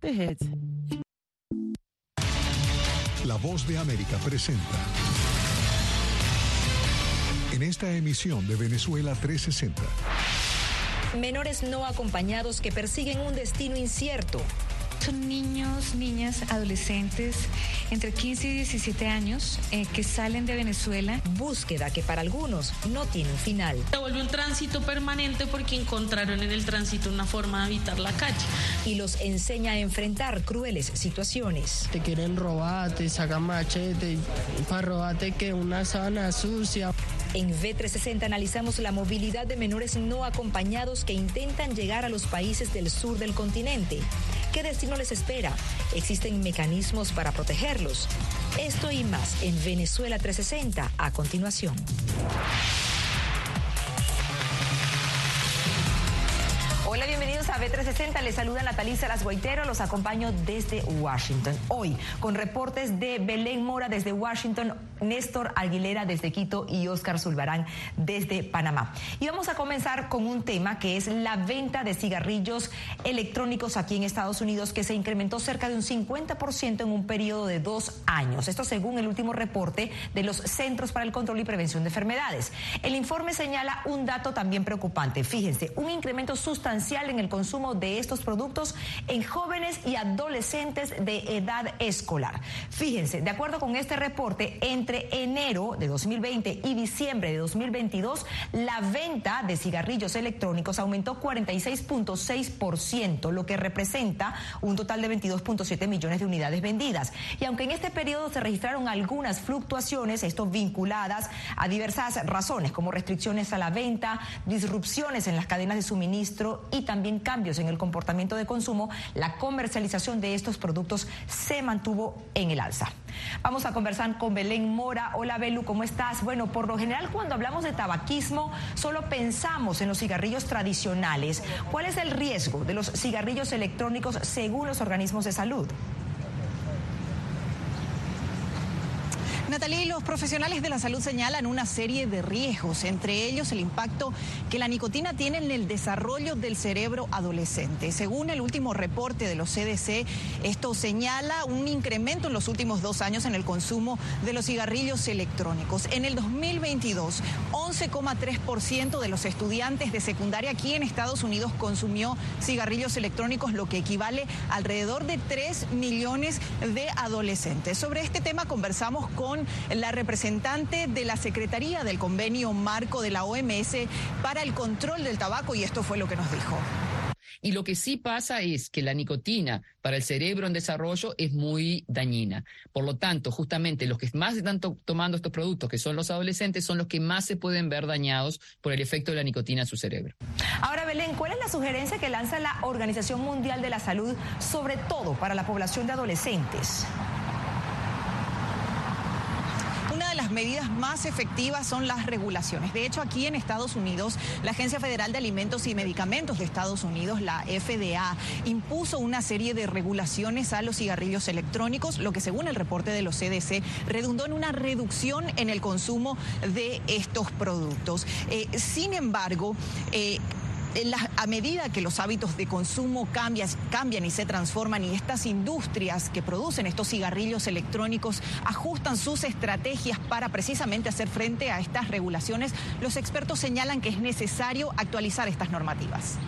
The hits. La voz de América presenta. En esta emisión de Venezuela 360. Menores no acompañados que persiguen un destino incierto. Son niños, niñas, adolescentes entre 15 y 17 años eh, que salen de Venezuela. Búsqueda que para algunos no tiene un final. Se vuelve un tránsito permanente porque encontraron en el tránsito una forma de evitar la calle. Y los enseña a enfrentar crueles situaciones. Te quieren robar, te sacan machete para robarte que una sábana sucia. En V360 analizamos la movilidad de menores no acompañados que intentan llegar a los países del sur del continente. ¿Qué destino les espera? ¿Existen mecanismos para protegerlos? Esto y más en Venezuela 360 a continuación. Hola, bienvenidos a B360. Les saluda Natalie Salas Guaitero. Los acompaño desde Washington. Hoy, con reportes de Belén Mora desde Washington, Néstor Aguilera desde Quito y Oscar Zulbarán desde Panamá. Y vamos a comenzar con un tema que es la venta de cigarrillos electrónicos aquí en Estados Unidos, que se incrementó cerca de un 50% en un periodo de dos años. Esto según el último reporte de los Centros para el Control y Prevención de Enfermedades. El informe señala un dato también preocupante. Fíjense, un incremento sustancial en el consumo de estos productos en jóvenes y adolescentes de edad escolar. Fíjense, de acuerdo con este reporte, entre enero de 2020 y diciembre de 2022, la venta de cigarrillos electrónicos aumentó 46.6%, lo que representa un total de 22.7 millones de unidades vendidas. Y aunque en este periodo se registraron algunas fluctuaciones, esto vinculadas a diversas razones, como restricciones a la venta, disrupciones en las cadenas de suministro y también cambios en el comportamiento de consumo, la comercialización de estos productos se mantuvo en el alza. Vamos a conversar con Belén Mora. Hola Belu, ¿cómo estás? Bueno, por lo general cuando hablamos de tabaquismo solo pensamos en los cigarrillos tradicionales. ¿Cuál es el riesgo de los cigarrillos electrónicos según los organismos de salud? Natalie, los profesionales de la salud señalan una serie de riesgos, entre ellos el impacto que la nicotina tiene en el desarrollo del cerebro adolescente. Según el último reporte de los CDC, esto señala un incremento en los últimos dos años en el consumo de los cigarrillos electrónicos. En el 2022, 11,3% de los estudiantes de secundaria aquí en Estados Unidos consumió cigarrillos electrónicos, lo que equivale alrededor de 3 millones de adolescentes. Sobre este tema conversamos con la representante de la Secretaría del Convenio Marco de la OMS para el control del tabaco y esto fue lo que nos dijo. Y lo que sí pasa es que la nicotina para el cerebro en desarrollo es muy dañina. Por lo tanto, justamente los que más están tomando estos productos, que son los adolescentes, son los que más se pueden ver dañados por el efecto de la nicotina en su cerebro. Ahora, Belén, ¿cuál es la sugerencia que lanza la Organización Mundial de la Salud, sobre todo para la población de adolescentes? Las medidas más efectivas son las regulaciones. De hecho, aquí en Estados Unidos, la Agencia Federal de Alimentos y Medicamentos de Estados Unidos, la FDA, impuso una serie de regulaciones a los cigarrillos electrónicos, lo que según el reporte de los CDC redundó en una reducción en el consumo de estos productos. Eh, sin embargo, eh, a medida que los hábitos de consumo cambian, y se transforman y estas industrias que producen estos cigarrillos electrónicos ajustan sus estrategias para precisamente hacer frente a estas regulaciones, los expertos señalan que es necesario actualizar estas normativas.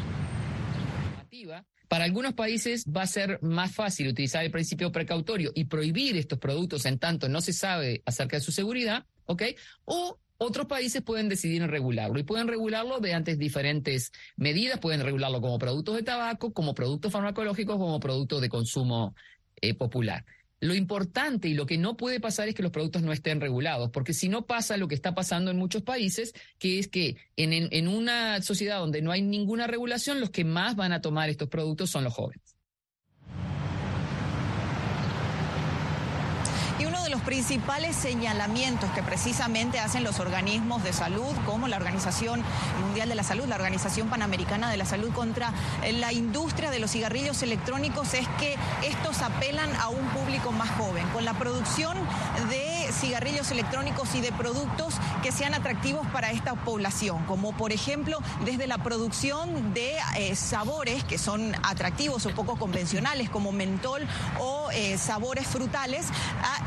Para algunos países va a ser más fácil utilizar el principio precautorio y prohibir estos productos en tanto no se sabe acerca de su seguridad, ¿ok? O otros países pueden decidir en regularlo y pueden regularlo mediante diferentes medidas, pueden regularlo como productos de tabaco, como productos farmacológicos, como productos de consumo eh, popular. Lo importante y lo que no puede pasar es que los productos no estén regulados, porque si no pasa lo que está pasando en muchos países, que es que en, en una sociedad donde no hay ninguna regulación, los que más van a tomar estos productos son los jóvenes. Y uno de los principales señalamientos que precisamente hacen los organismos de salud, como la Organización Mundial de la Salud, la Organización Panamericana de la Salud contra la industria de los cigarrillos electrónicos, es que estos apelan a un público más joven, con la producción de cigarrillos electrónicos y de productos que sean atractivos para esta población, como por ejemplo desde la producción de eh, sabores que son atractivos o poco convencionales, como mentol o eh, sabores frutales,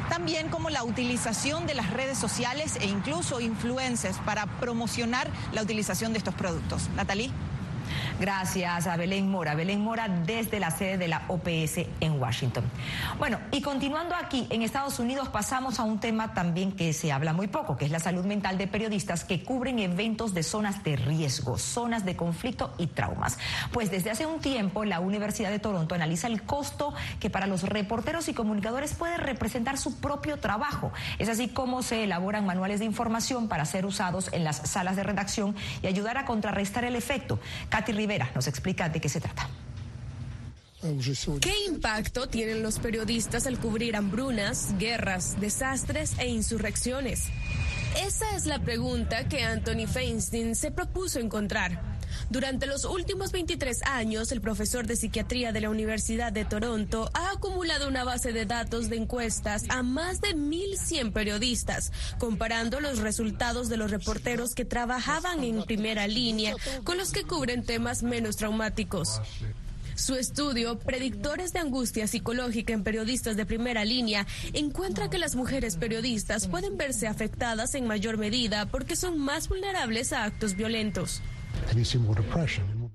también como la utilización de las redes sociales e incluso influencers para promocionar la utilización de estos productos. Natalie. Gracias a Belén Mora. Belén Mora desde la sede de la OPS en Washington. Bueno, y continuando aquí, en Estados Unidos pasamos a un tema también que se habla muy poco, que es la salud mental de periodistas que cubren eventos de zonas de riesgo, zonas de conflicto y traumas. Pues desde hace un tiempo la Universidad de Toronto analiza el costo que para los reporteros y comunicadores puede representar su propio trabajo. Es así como se elaboran manuales de información para ser usados en las salas de redacción y ayudar a contrarrestar el efecto. Katy Nos explica de qué se trata. ¿Qué impacto tienen los periodistas al cubrir hambrunas, guerras, desastres e insurrecciones? Esa es la pregunta que Anthony Feinstein se propuso encontrar. Durante los últimos 23 años, el profesor de psiquiatría de la Universidad de Toronto ha acumulado una base de datos de encuestas a más de 1.100 periodistas, comparando los resultados de los reporteros que trabajaban en primera línea con los que cubren temas menos traumáticos. Su estudio, Predictores de Angustia Psicológica en Periodistas de Primera Línea, encuentra que las mujeres periodistas pueden verse afectadas en mayor medida porque son más vulnerables a actos violentos.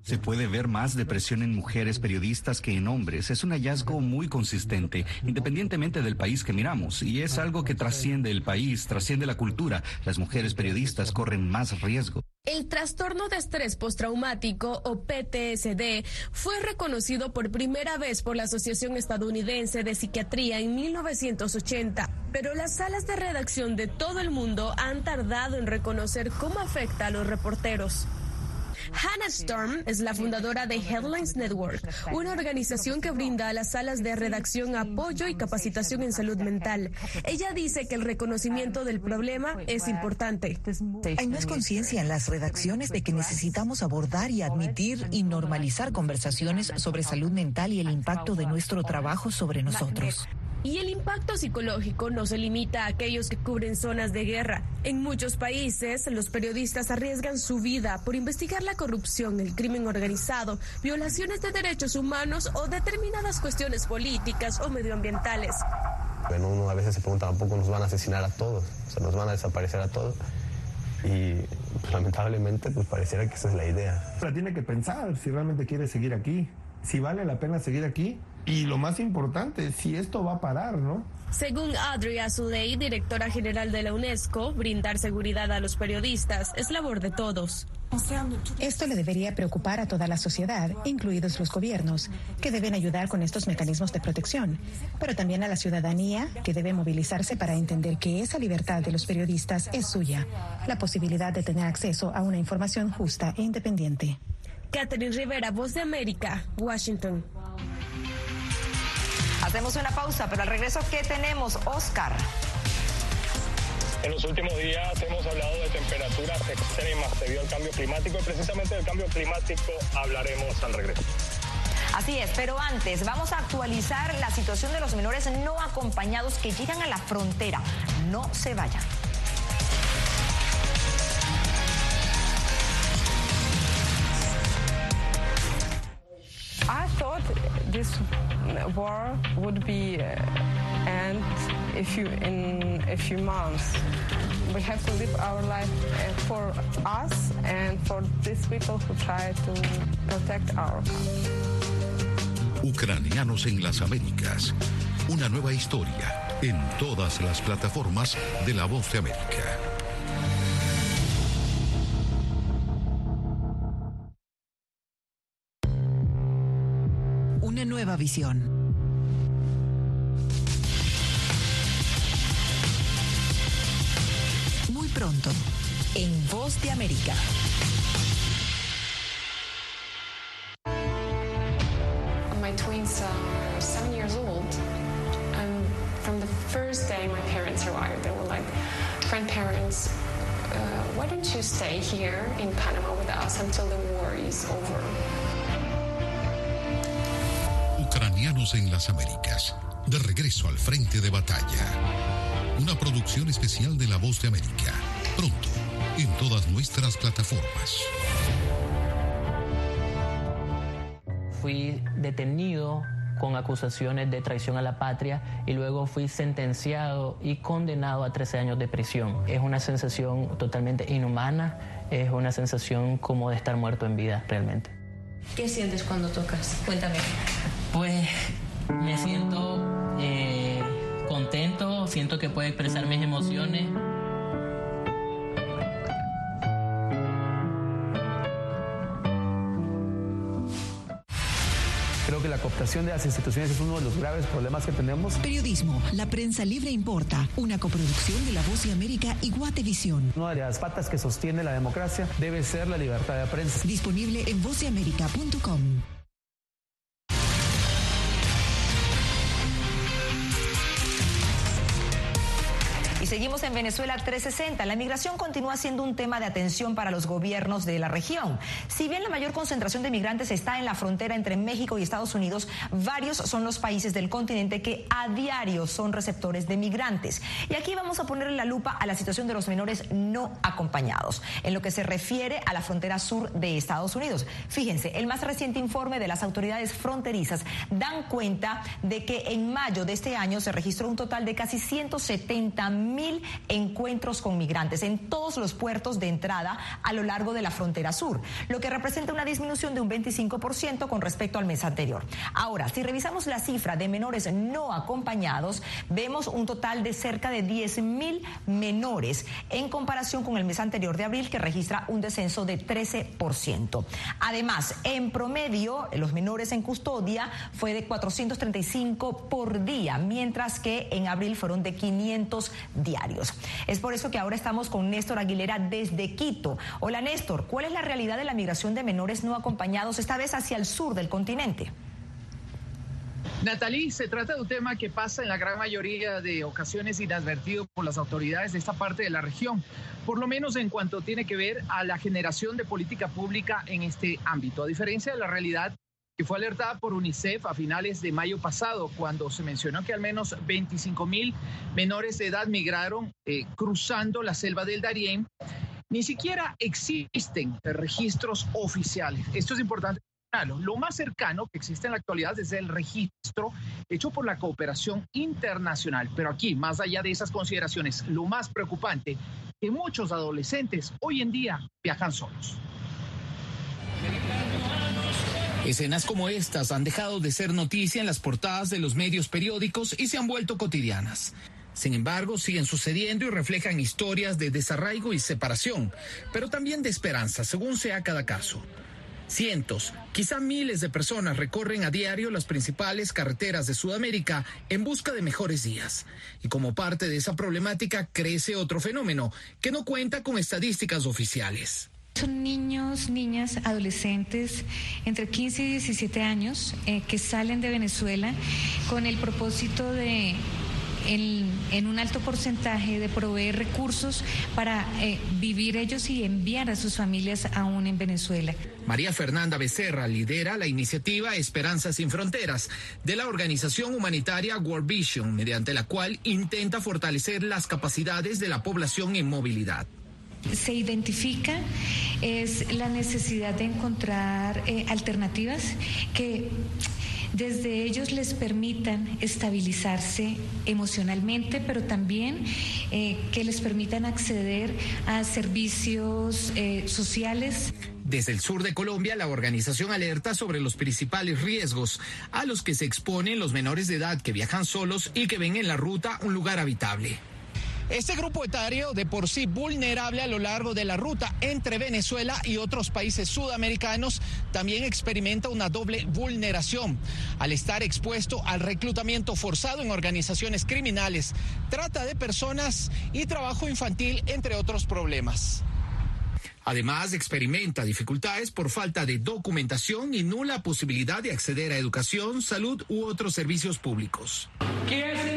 Se puede ver más depresión en mujeres periodistas que en hombres. Es un hallazgo muy consistente, independientemente del país que miramos. Y es algo que trasciende el país, trasciende la cultura. Las mujeres periodistas corren más riesgo. El trastorno de estrés postraumático o PTSD fue reconocido por primera vez por la Asociación Estadounidense de Psiquiatría en 1980, pero las salas de redacción de todo el mundo han tardado en reconocer cómo afecta a los reporteros. Hannah Storm es la fundadora de Headlines Network, una organización que brinda a las salas de redacción apoyo y capacitación en salud mental. Ella dice que el reconocimiento del problema es importante. Hay más conciencia en las redacciones de que necesitamos abordar y admitir y normalizar conversaciones sobre salud mental y el impacto de nuestro trabajo sobre nosotros. Y el impacto psicológico no se limita a aquellos que cubren zonas de guerra. En muchos países, los periodistas arriesgan su vida por investigar la corrupción, el crimen organizado, violaciones de derechos humanos o determinadas cuestiones políticas o medioambientales. Bueno, uno a veces se pregunta, ¿tampoco nos van a asesinar a todos? O sea, nos van a desaparecer a todos. Y pues, lamentablemente, pues pareciera que esa es la idea. Pero tiene que pensar si realmente quiere seguir aquí, si vale la pena seguir aquí y lo más importante, si esto va a parar, ¿no? Según Audrey Azoulay, directora general de la UNESCO, brindar seguridad a los periodistas es labor de todos. Esto le debería preocupar a toda la sociedad, incluidos los gobiernos, que deben ayudar con estos mecanismos de protección, pero también a la ciudadanía, que debe movilizarse para entender que esa libertad de los periodistas es suya, la posibilidad de tener acceso a una información justa e independiente. Catherine Rivera, Voz de América, Washington. Hacemos una pausa, pero al regreso, ¿qué tenemos, Oscar? En los últimos días hemos hablado de temperaturas extremas debido al cambio climático y precisamente del cambio climático hablaremos al regreso. Así es, pero antes vamos a actualizar la situación de los menores no acompañados que llegan a la frontera. No se vayan. I thought this war would be uh, end a few in a few months. We have to live our life uh, for us and for these people who try to protect our Ucranianos en las Américas. Una nueva historia en todas las plataformas de La Voz de América. Nueva visión. Muy pronto, en Voz de América. My twins are seven years old, and from the first day my parents arrived, They were like, grandparents, uh, why don't you stay here in Panama with us until the war is over? En las Américas, de regreso al frente de batalla. Una producción especial de La Voz de América. Pronto, en todas nuestras plataformas. Fui detenido con acusaciones de traición a la patria y luego fui sentenciado y condenado a 13 años de prisión. Es una sensación totalmente inhumana, es una sensación como de estar muerto en vida realmente. ¿Qué sientes cuando tocas? Cuéntame. Pues me siento eh, contento, siento que puedo expresar mis emociones. Creo que la cooptación de las instituciones es uno de los graves problemas que tenemos. Periodismo, la prensa libre importa, una coproducción de La Voz de América y Guatevisión. Una de las patas que sostiene la democracia debe ser la libertad de prensa. Disponible en vozdeamerica.com. seguimos en Venezuela 360. La migración continúa siendo un tema de atención para los gobiernos de la región. Si bien la mayor concentración de migrantes está en la frontera entre México y Estados Unidos, varios son los países del continente que a diario son receptores de migrantes. Y aquí vamos a ponerle la lupa a la situación de los menores no acompañados, en lo que se refiere a la frontera sur de Estados Unidos. Fíjense, el más reciente informe de las autoridades fronterizas dan cuenta de que en mayo de este año se registró un total de casi 170 mil encuentros con migrantes en todos los puertos de entrada a lo largo de la frontera sur, lo que representa una disminución de un 25% con respecto al mes anterior. Ahora, si revisamos la cifra de menores no acompañados, vemos un total de cerca de 10 mil menores en comparación con el mes anterior de abril, que registra un descenso de 13%. Además, en promedio, los menores en custodia fue de 435 por día, mientras que en abril fueron de 500 Es por eso que ahora estamos con Néstor Aguilera desde Quito. Hola Néstor, ¿cuál es la realidad de la migración de menores no acompañados, esta vez hacia el sur del continente? Natalie, se trata de un tema que pasa en la gran mayoría de ocasiones inadvertido por las autoridades de esta parte de la región, por lo menos en cuanto tiene que ver a la generación de política pública en este ámbito. A diferencia de la realidad que fue alertada por UNICEF a finales de mayo pasado, cuando se mencionó que al menos 25 mil menores de edad migraron eh, cruzando la selva del Darién, ni siquiera existen registros oficiales. Esto es importante. Lo más cercano que existe en la actualidad es el registro hecho por la cooperación internacional. Pero aquí, más allá de esas consideraciones, lo más preocupante, que muchos adolescentes hoy en día viajan solos. Escenas como estas han dejado de ser noticia en las portadas de los medios periódicos y se han vuelto cotidianas. Sin embargo, siguen sucediendo y reflejan historias de desarraigo y separación, pero también de esperanza, según sea cada caso. Cientos, quizá miles de personas recorren a diario las principales carreteras de Sudamérica en busca de mejores días. Y como parte de esa problemática crece otro fenómeno que no cuenta con estadísticas oficiales. Son niños, niñas, adolescentes entre 15 y 17 años eh, que salen de Venezuela con el propósito de en, un alto porcentaje de proveer recursos para eh, vivir ellos y enviar a sus familias aún en Venezuela. María Fernanda Becerra lidera la iniciativa Esperanza sin Fronteras de la organización humanitaria World Vision, mediante la cual intenta fortalecer las capacidades de la población en movilidad se identifica es la necesidad de encontrar eh, alternativas que desde ellos les permitan estabilizarse emocionalmente, pero también eh, que les permitan acceder a servicios eh, sociales. Desde el sur de Colombia, la organización alerta sobre los principales riesgos a los que se exponen los menores de edad que viajan solos y que ven en la ruta un lugar habitable. Este grupo etario, de por sí vulnerable a lo largo de la ruta entre Venezuela y otros países sudamericanos, también experimenta una doble vulneración al estar expuesto al reclutamiento forzado en organizaciones criminales, trata de personas y trabajo infantil, entre otros problemas. Además, experimenta dificultades por falta de documentación y nula posibilidad de acceder a educación, salud u otros servicios públicos. ¿Qué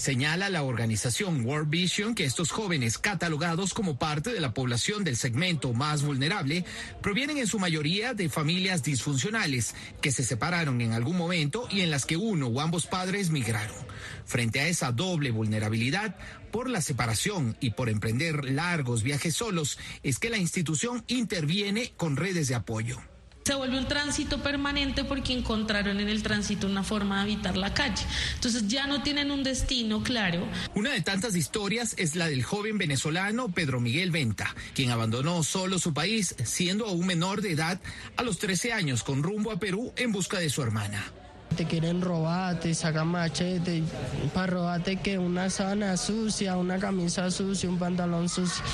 Señala la organización World Vision que estos jóvenes catalogados como parte de la población del segmento más vulnerable provienen en su mayoría de familias disfuncionales que se separaron en algún momento y en las que uno o ambos padres migraron. Frente a esa doble vulnerabilidad, por la separación y por emprender largos viajes solos, es que la institución interviene con redes de apoyo. Se vuelve un tránsito permanente porque encontraron en el tránsito una forma de habitar la calle. Entonces ya no tienen un destino claro. Una de tantas historias es la del joven venezolano Pedro Miguel Venta, quien abandonó solo su país siendo aún menor de edad a los 13 años con rumbo a Perú en busca de su hermana. Te quieren robar, te sacan machete para robarte que una sábana sucia, una camisa sucia, un pantalón sucio.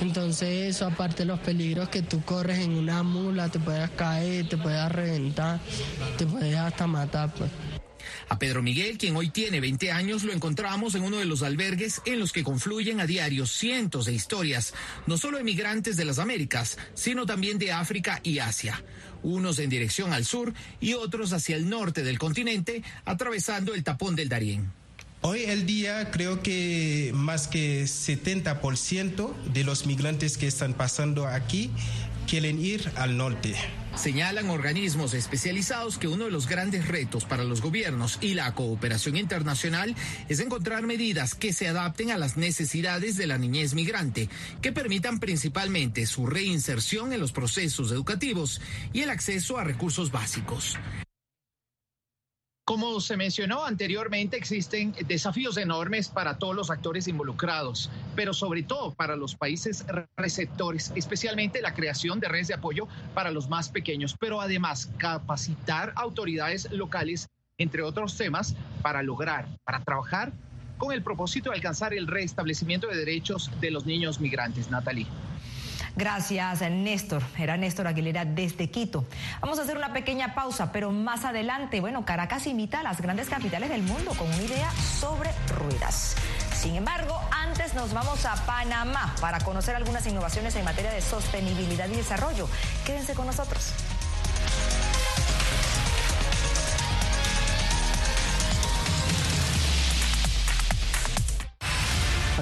Entonces eso, aparte de los peligros que tú corres en una mula, te puedes caer, te puedes reventar, te puedes hasta matar. Pues. A Pedro Miguel, quien hoy tiene 20 años, lo encontramos en uno de los albergues en los que confluyen a diario cientos de historias, no solo de migrantes de las Américas, sino también de África y Asia unos en dirección al sur y otros hacia el norte del continente, atravesando el tapón del Darién. Hoy el día creo que más que 70% de los migrantes que están pasando aquí quieren ir al norte. Señalan organismos especializados que uno de los grandes retos para los gobiernos y la cooperación internacional es encontrar medidas que se adapten a las necesidades de la niñez migrante, que permitan principalmente su reinserción en los procesos educativos y el acceso a recursos básicos. Como se mencionó anteriormente, existen desafíos enormes para todos los actores involucrados, pero sobre todo para los países receptores, especialmente la creación de redes de apoyo para los más pequeños, pero además capacitar autoridades locales, entre otros temas, para lograr, para trabajar con el propósito de alcanzar el restablecimiento de derechos de los niños migrantes. Natalie. Gracias, Néstor. Era Néstor Aguilera desde Quito. Vamos a hacer una pequeña pausa, pero más adelante, bueno, Caracas imita a las grandes capitales del mundo con una idea sobre ruedas. Sin embargo, antes nos vamos a Panamá para conocer algunas innovaciones en materia de sostenibilidad y desarrollo. Quédense con nosotros.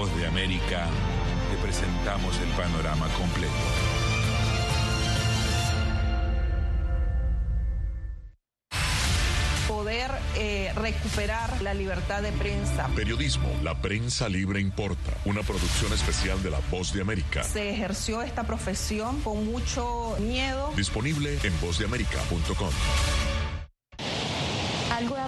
Voz de América, te presentamos el panorama completo. Poder eh, recuperar la libertad de prensa. Periodismo, la prensa libre importa. Una producción especial de La Voz de América. Se ejerció esta profesión con mucho miedo. Disponible en vozdeamerica.com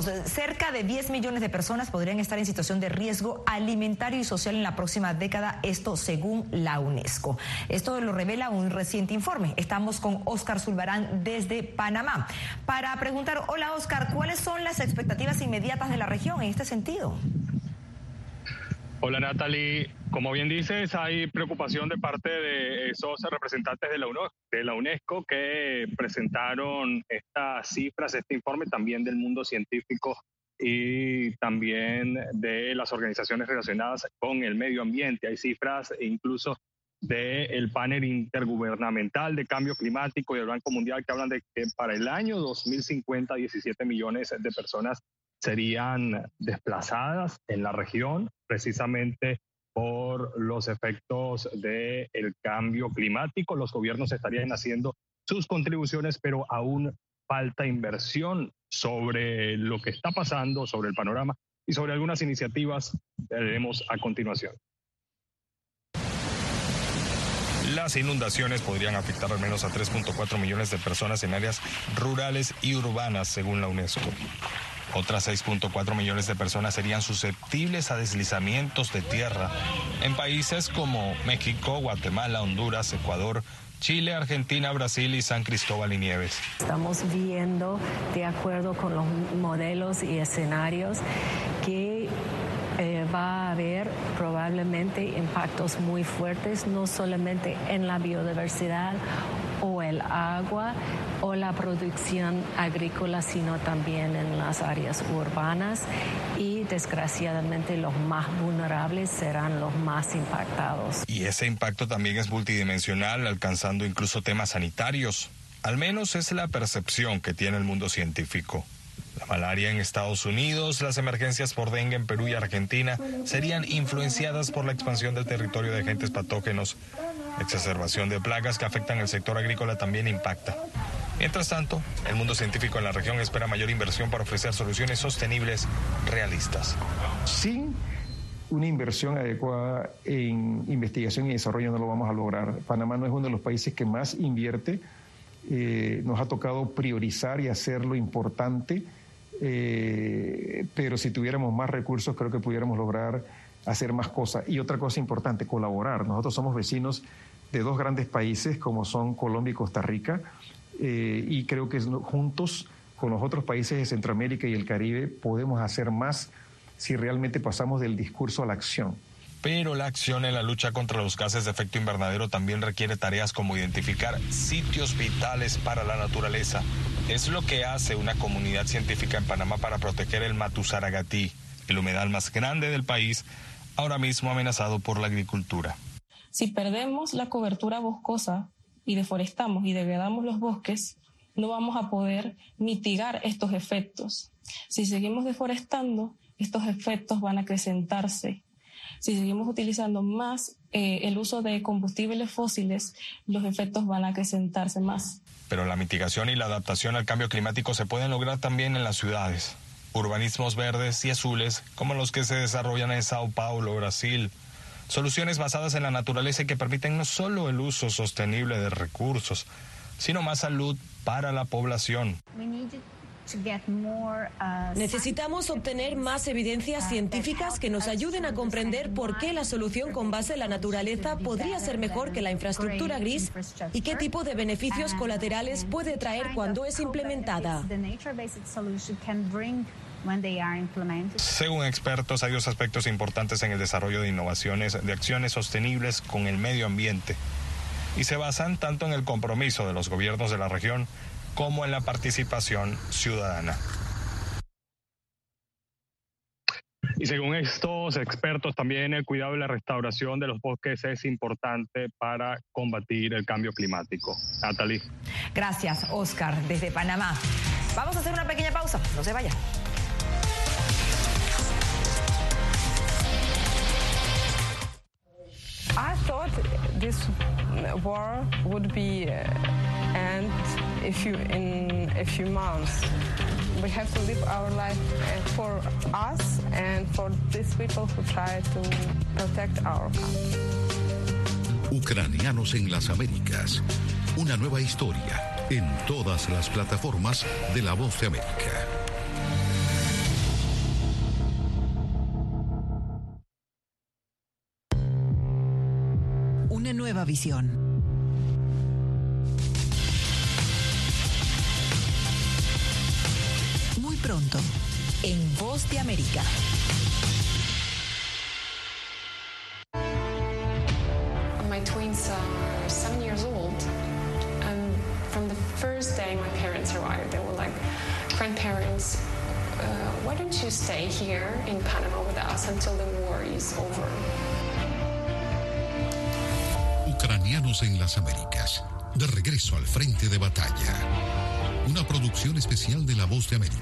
Cerca de 10 millones de personas podrían estar en situación de riesgo alimentario y social en la próxima década, esto según la UNESCO. Esto lo revela un reciente informe. Estamos con Oscar Zulbarán desde Panamá para preguntar, hola Oscar, ¿cuáles son las expectativas inmediatas de la región en este sentido? Hola Natalie, como bien dices, hay preocupación de parte de esos representantes de la, de la UNESCO que presentaron estas cifras, este informe también del mundo científico y también de las organizaciones relacionadas con el medio ambiente. Hay cifras incluso del panel intergubernamental de cambio climático y el Banco Mundial que hablan de que para el año 2050 17 millones de personas serían desplazadas en la región precisamente por los efectos del cambio climático. Los gobiernos estarían haciendo sus contribuciones, pero aún falta inversión sobre lo que está pasando, sobre el panorama y sobre algunas iniciativas que veremos a continuación. Las inundaciones podrían afectar al menos a 3.4 millones de personas en áreas rurales y urbanas, según la UNESCO. Otras 6.4 millones de personas serían susceptibles a deslizamientos de tierra en países como México, Guatemala, Honduras, Ecuador, Chile, Argentina, Brasil y San Cristóbal y Nieves. Estamos viendo, de acuerdo con los modelos y escenarios, que eh, va a haber probablemente impactos muy fuertes, no solamente en la biodiversidad o el agua o la producción agrícola, sino también en las áreas urbanas y desgraciadamente los más vulnerables serán los más impactados. Y ese impacto también es multidimensional, alcanzando incluso temas sanitarios. Al menos es la percepción que tiene el mundo científico. La malaria en Estados Unidos, las emergencias por dengue en Perú y Argentina serían influenciadas por la expansión del territorio de agentes patógenos. Exacerbación de plagas que afectan el sector agrícola también impacta. Mientras tanto, el mundo científico en la región espera mayor inversión para ofrecer soluciones sostenibles realistas. Sin una inversión adecuada en investigación y desarrollo no lo vamos a lograr. Panamá no es uno de los países que más invierte. Eh, nos ha tocado priorizar y hacerlo importante eh, pero si tuviéramos más recursos creo que pudiéramos lograr hacer más cosas. Y otra cosa importante, colaborar. Nosotros somos vecinos de dos grandes países como son Colombia y Costa Rica eh, y creo que juntos con los otros países de Centroamérica y el Caribe podemos hacer más si realmente pasamos del discurso a la acción. Pero la acción en la lucha contra los gases de efecto invernadero también requiere tareas como identificar sitios vitales para la naturaleza. Es lo que hace una comunidad científica en Panamá para proteger el Matusaragatí, el humedal más grande del país, ahora mismo amenazado por la agricultura. Si perdemos la cobertura boscosa y deforestamos y degradamos los bosques, no vamos a poder mitigar estos efectos. Si seguimos deforestando, estos efectos van a acrecentarse si seguimos utilizando más eh, el uso de combustibles fósiles, los efectos van a acrecentarse más. Pero la mitigación y la adaptación al cambio climático se pueden lograr también en las ciudades. Urbanismos verdes y azules, como los que se desarrollan en Sao Paulo, Brasil. Soluciones basadas en la naturaleza que permiten no solo el uso sostenible de recursos, sino más salud para la población. Uh, Necesitamos obtener más evidencias científicas que nos ayuden a comprender por qué la solución con base en la naturaleza podría ser mejor que la infraestructura gris y qué tipo de beneficios colaterales puede traer cuando es implementada. Según expertos, hay dos aspectos importantes en el desarrollo de innovaciones de acciones sostenibles con el medio ambiente. Y se basan tanto en el compromiso de los gobiernos de la región como en la participación ciudadana. Y según estos expertos, también el cuidado y la restauración de los bosques es importante para combatir el cambio climático. Natalie. Gracias, Oscar, desde Panamá. Vamos a hacer una pequeña pausa, no se vaya. I thought this war would be uh, end if you in a few months. We have to live our life uh, for us and for these people who try to protect our country. Ucranianos en las Américas. Una nueva historia en todas las plataformas de La Voz de América. nueva visión. pronto en Voz de América. My twins are seven years old, and from the first day my parents arrived, they were like, grandparents, uh, why don't you stay here in Panama with us until the war is over? Ucranianos en las Américas, de regreso al frente de batalla. Una producción especial de La Voz de América.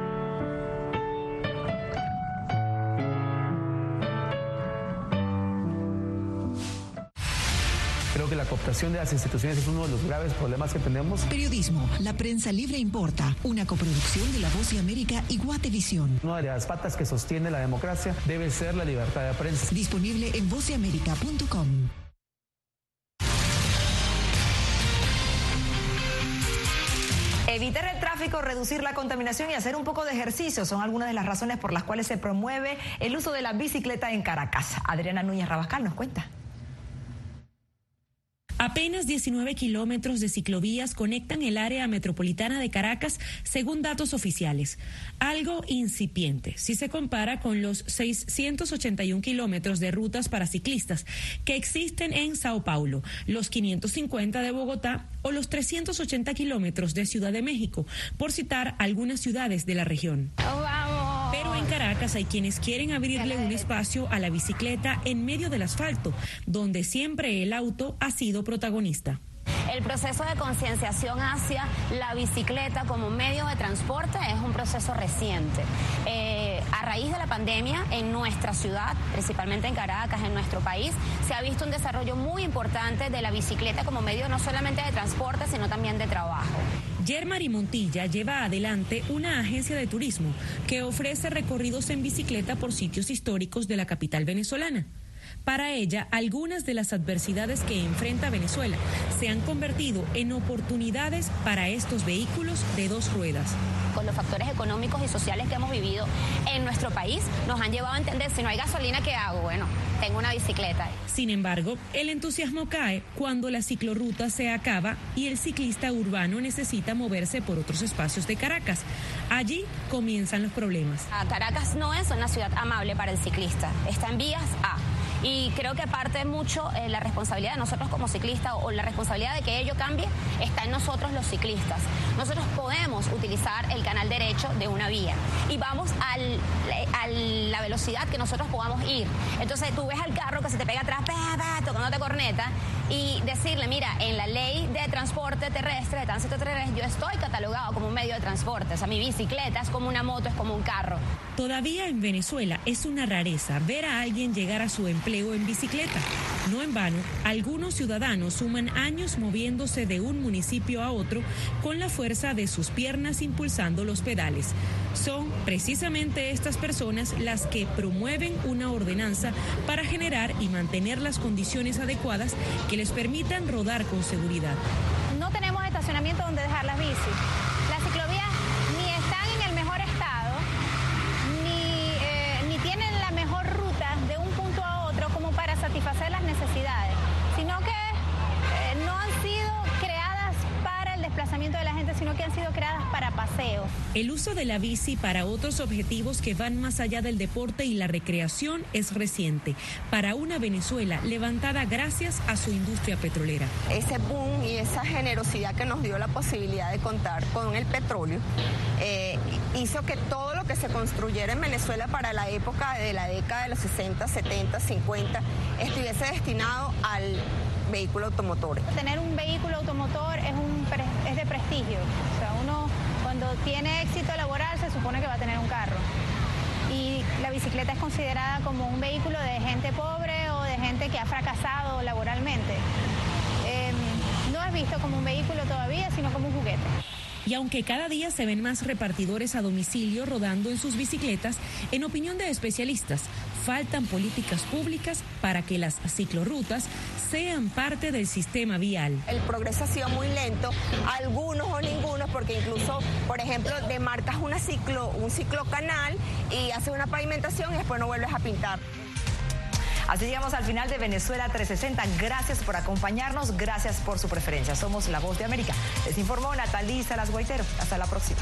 Cooptación de las instituciones es uno de los graves problemas que tenemos. Periodismo, la prensa libre importa, una coproducción de La Voz de América y Guatevisión. Una de las patas que sostiene la democracia debe ser la libertad de prensa. Disponible en voceamerica.com. Evitar el tráfico, reducir la contaminación y hacer un poco de ejercicio son algunas de las razones por las cuales se promueve el uso de la bicicleta en Caracas. Adriana Núñez Rabascal nos cuenta. Apenas 19 kilómetros de ciclovías conectan el área metropolitana de Caracas, según datos oficiales. Algo incipiente si se compara con los 681 kilómetros de rutas para ciclistas que existen en Sao Paulo, los 550 de Bogotá o los 380 kilómetros de Ciudad de México, por citar algunas ciudades de la región. Pero en Caracas hay quienes quieren abrirle un espacio a la bicicleta en medio del asfalto, donde siempre el auto ha sido protagonista. El proceso de concienciación hacia la bicicleta como medio de transporte es un proceso reciente. Eh, raíz de la pandemia en nuestra ciudad, principalmente en Caracas, en nuestro país, se ha visto un desarrollo muy importante de la bicicleta como medio no solamente de transporte, sino también de trabajo. Yermari Montilla lleva adelante una agencia de turismo que ofrece recorridos en bicicleta por sitios históricos de la capital venezolana. Para ella, algunas de las adversidades que enfrenta Venezuela se han convertido en oportunidades para estos vehículos de dos ruedas. Con los factores económicos y sociales que hemos vivido en nuestro país, nos han llevado a entender, si no hay gasolina, ¿qué hago? Bueno, tengo una bicicleta. Sin embargo, el entusiasmo cae cuando la ciclorruta se acaba y el ciclista urbano necesita moverse por otros espacios de Caracas. Allí comienzan los problemas. Caracas no es una ciudad amable para el ciclista, está en vías A. Y creo que parte mucho eh, la responsabilidad de nosotros como ciclistas o la responsabilidad de que ello cambie está en nosotros los ciclistas. Nosotros podemos utilizar el canal derecho de una vía y vamos a la velocidad que nosotros podamos ir. Entonces tú ves al carro que se te pega atrás, tocándote corneta y decirle, mira, en la ley de transporte terrestre, de tránsito terrestre, yo estoy catalogado como un medio de transporte. O sea, mi bicicleta es como una moto, es como un carro. Todavía en Venezuela es una rareza ver a alguien llegar a su empleo en bicicleta. No en vano, algunos ciudadanos suman años moviéndose de un municipio a otro con la fuerza de sus piernas impulsando los pedales. Son precisamente estas personas las que promueven una ordenanza para generar y mantener las condiciones adecuadas que les permitan rodar con seguridad. No tenemos estacionamiento donde dejar las bicis. El uso de la bici para otros objetivos que van más allá del deporte y la recreación es reciente para una Venezuela levantada gracias a su industria petrolera. Ese boom y esa generosidad que nos dio la posibilidad de contar con el petróleo eh, hizo que todo lo que se construyera en Venezuela para la época de la década de los 60, 70, 50 estuviese destinado al vehículo automotor. Tener un vehículo automotor es, un, es de prestigio. O sea, uno cuando tiene éxito laboral se supone que va a tener un carro. Y la bicicleta es considerada como un vehículo de gente pobre o de gente que ha fracasado laboralmente. Eh, no es visto como un vehículo todavía, sino como un juguete. Y aunque cada día se ven más repartidores a domicilio rodando en sus bicicletas, en opinión de especialistas, faltan políticas públicas para que las ciclorrutas sean parte del sistema vial. El progreso ha sido muy lento, algunos o ningunos, porque incluso, por ejemplo, demarcas una ciclo, un ciclocanal y haces una pavimentación y después no vuelves a pintar. Así llegamos al final de Venezuela 360. Gracias por acompañarnos, gracias por su preferencia. Somos La Voz de América. Les informó Natalí Salas Guaitero. Hasta la próxima.